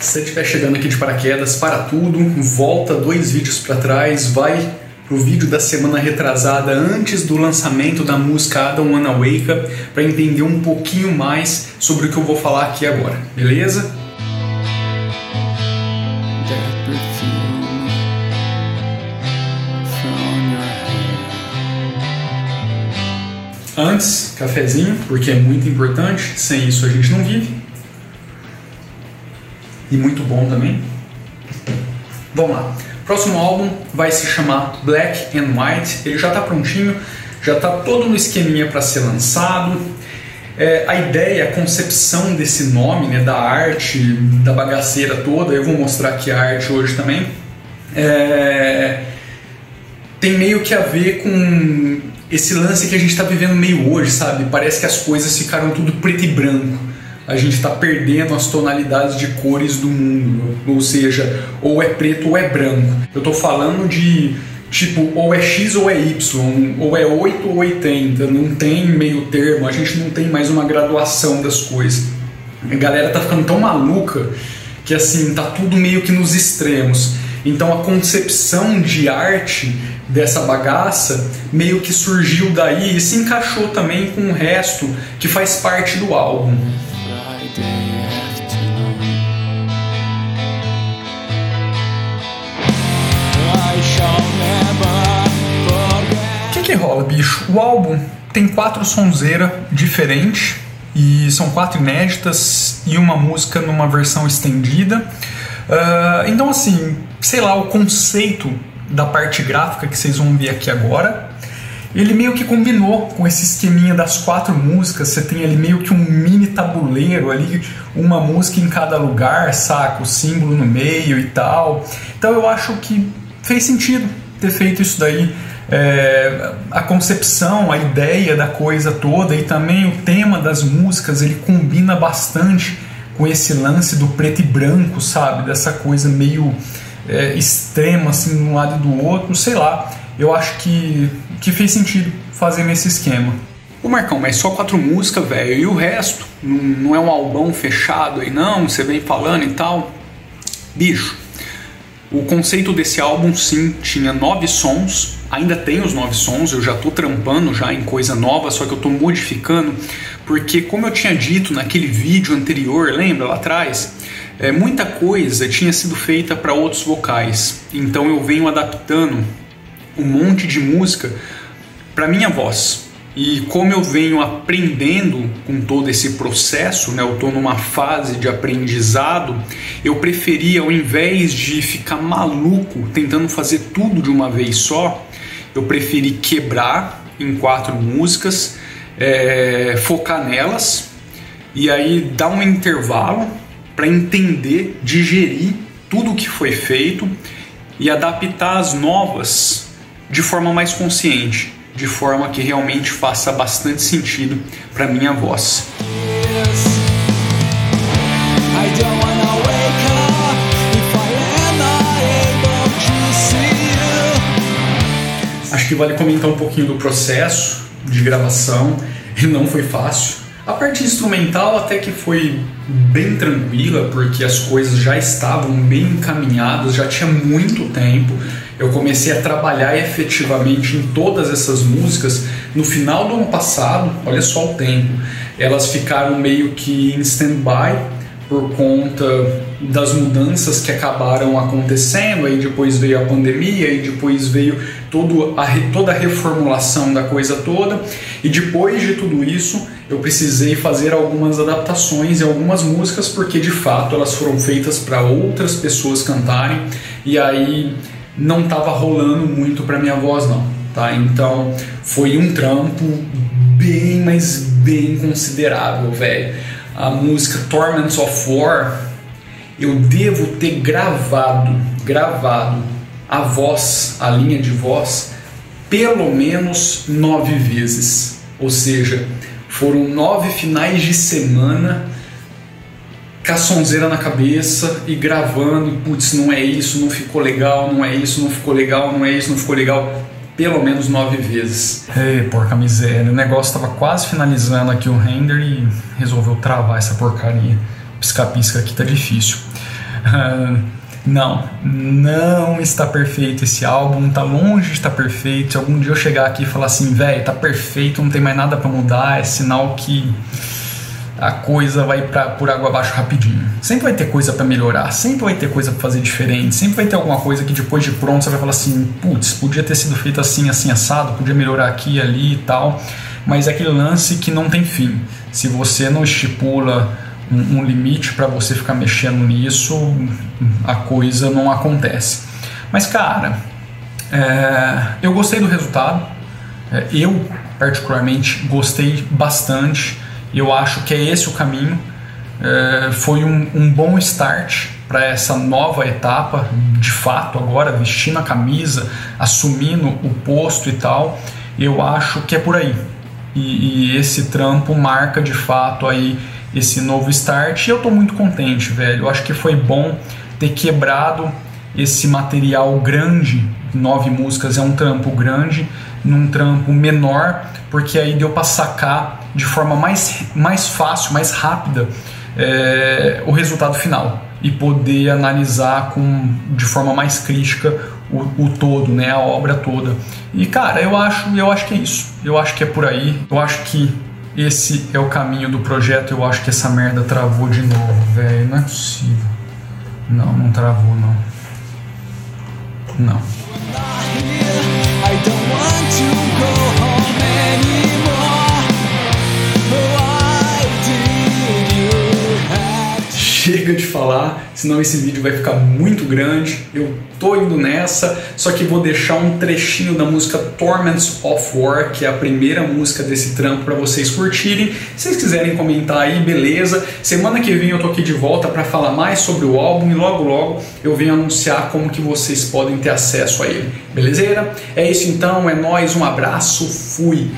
Se você estiver chegando aqui de paraquedas, para tudo, volta dois vídeos para trás, vai pro vídeo da semana retrasada antes do lançamento da música Adam Wanna Wake Up para entender um pouquinho mais sobre o que eu vou falar aqui agora, beleza? Antes, cafezinho, porque é muito importante, sem isso a gente não vive e muito bom também. Vamos lá. Próximo álbum vai se chamar Black and White. Ele já está prontinho, já está todo no esqueminha para ser lançado. É, a ideia, a concepção desse nome, né, da arte, da bagaceira toda, eu vou mostrar aqui a arte hoje também, é, tem meio que a ver com esse lance que a gente está vivendo meio hoje, sabe? Parece que as coisas ficaram tudo preto e branco a gente está perdendo as tonalidades de cores do mundo, ou seja, ou é preto ou é branco. Eu estou falando de tipo ou é X ou é Y, ou é 8 ou 80, não tem meio termo, a gente não tem mais uma graduação das coisas. A galera tá ficando tão maluca que assim, tá tudo meio que nos extremos. Então a concepção de arte dessa bagaça meio que surgiu daí e se encaixou também com o resto que faz parte do álbum. O que, rola, bicho? O álbum tem quatro sonzeiras diferentes e são quatro inéditas e uma música numa versão estendida. Uh, então, assim, sei lá, o conceito da parte gráfica que vocês vão ver aqui agora ele meio que combinou com esse esqueminha das quatro músicas. Você tem ali meio que um mini tabuleiro ali, uma música em cada lugar, saca? O símbolo no meio e tal. Então eu acho que fez sentido ter feito isso daí. É, a concepção, a ideia da coisa toda e também o tema das músicas ele combina bastante com esse lance do preto e branco, sabe? Dessa coisa meio é, extrema assim de um lado e do outro, sei lá eu acho que, que fez sentido fazer nesse esquema. Ô Marcão, mas só quatro músicas, velho, e o resto? Não, não é um albão fechado aí, não? Você vem falando e tal? Bicho, o conceito desse álbum sim tinha nove sons, ainda tem os nove sons, eu já tô trampando já em coisa nova, só que eu tô modificando, porque como eu tinha dito naquele vídeo anterior, lembra lá atrás? É, muita coisa tinha sido feita para outros vocais, então eu venho adaptando um monte de música para minha voz. E como eu venho aprendendo com todo esse processo, né, eu estou numa fase de aprendizado, eu preferi, ao invés de ficar maluco tentando fazer tudo de uma vez só, eu preferi quebrar em quatro músicas, é, focar nelas e aí dar um intervalo para entender, digerir tudo o que foi feito e adaptar as novas de forma mais consciente, de forma que realmente faça bastante sentido para minha voz. Acho que vale comentar um pouquinho do processo de gravação. Ele não foi fácil. A parte instrumental até que foi bem tranquila, porque as coisas já estavam bem encaminhadas, já tinha muito tempo eu comecei a trabalhar efetivamente em todas essas músicas no final do ano passado, olha só o tempo. Elas ficaram meio que em stand-by por conta das mudanças que acabaram acontecendo, aí depois veio a pandemia, e depois veio todo a, toda a reformulação da coisa toda, e depois de tudo isso eu precisei fazer algumas adaptações em algumas músicas, porque de fato elas foram feitas para outras pessoas cantarem, e aí não estava rolando muito para minha voz não, tá? Então foi um trampo bem, mas bem considerável, velho. A música Torments of War eu devo ter gravado, gravado a voz, a linha de voz, pelo menos nove vezes. Ou seja, foram nove finais de semana caçonzeira na cabeça e gravando, putz, não é isso, não ficou legal, não é isso, não ficou legal, não é isso, não ficou legal, pelo menos nove vezes. Ei, porca miséria, o negócio tava quase finalizando aqui o render e resolveu travar essa porcaria. Pisca-pisca aqui tá difícil. não, não está perfeito esse álbum, tá longe de estar perfeito. Se algum dia eu chegar aqui e falar assim, velho, tá perfeito, não tem mais nada para mudar, é sinal que a coisa vai pra, por água abaixo rapidinho. Sempre vai ter coisa para melhorar, sempre vai ter coisa para fazer diferente, sempre vai ter alguma coisa que depois de pronto você vai falar assim, putz, podia ter sido feito assim, assim, assado, podia melhorar aqui ali e tal, mas é aquele lance que não tem fim. Se você não estipula um, um limite para você ficar mexendo nisso, a coisa não acontece. Mas cara, é, eu gostei do resultado, é, eu particularmente gostei bastante eu acho que é esse o caminho. É, foi um, um bom start para essa nova etapa, de fato, agora vestindo a camisa, assumindo o posto e tal. Eu acho que é por aí. E, e esse trampo marca de fato aí esse novo start. E eu estou muito contente, velho. Eu acho que foi bom ter quebrado esse material grande. Nove músicas é um trampo grande, num trampo menor, porque aí deu para sacar de forma mais, mais fácil, mais rápida é, o resultado final e poder analisar com, de forma mais crítica o, o, todo, né, a obra toda. E cara, eu acho, eu acho que é isso. Eu acho que é por aí. Eu acho que esse é o caminho do projeto. Eu acho que essa merda travou de novo, velho. Não é possível. Não, não travou não. Não. Chega de falar, senão esse vídeo vai ficar muito grande. Eu tô indo nessa, só que vou deixar um trechinho da música Torments of War, que é a primeira música desse trampo para vocês curtirem. Se vocês quiserem comentar aí, beleza. Semana que vem eu tô aqui de volta para falar mais sobre o álbum e logo logo eu venho anunciar como que vocês podem ter acesso a ele. Belezeira? É isso então, é nós, um abraço, fui.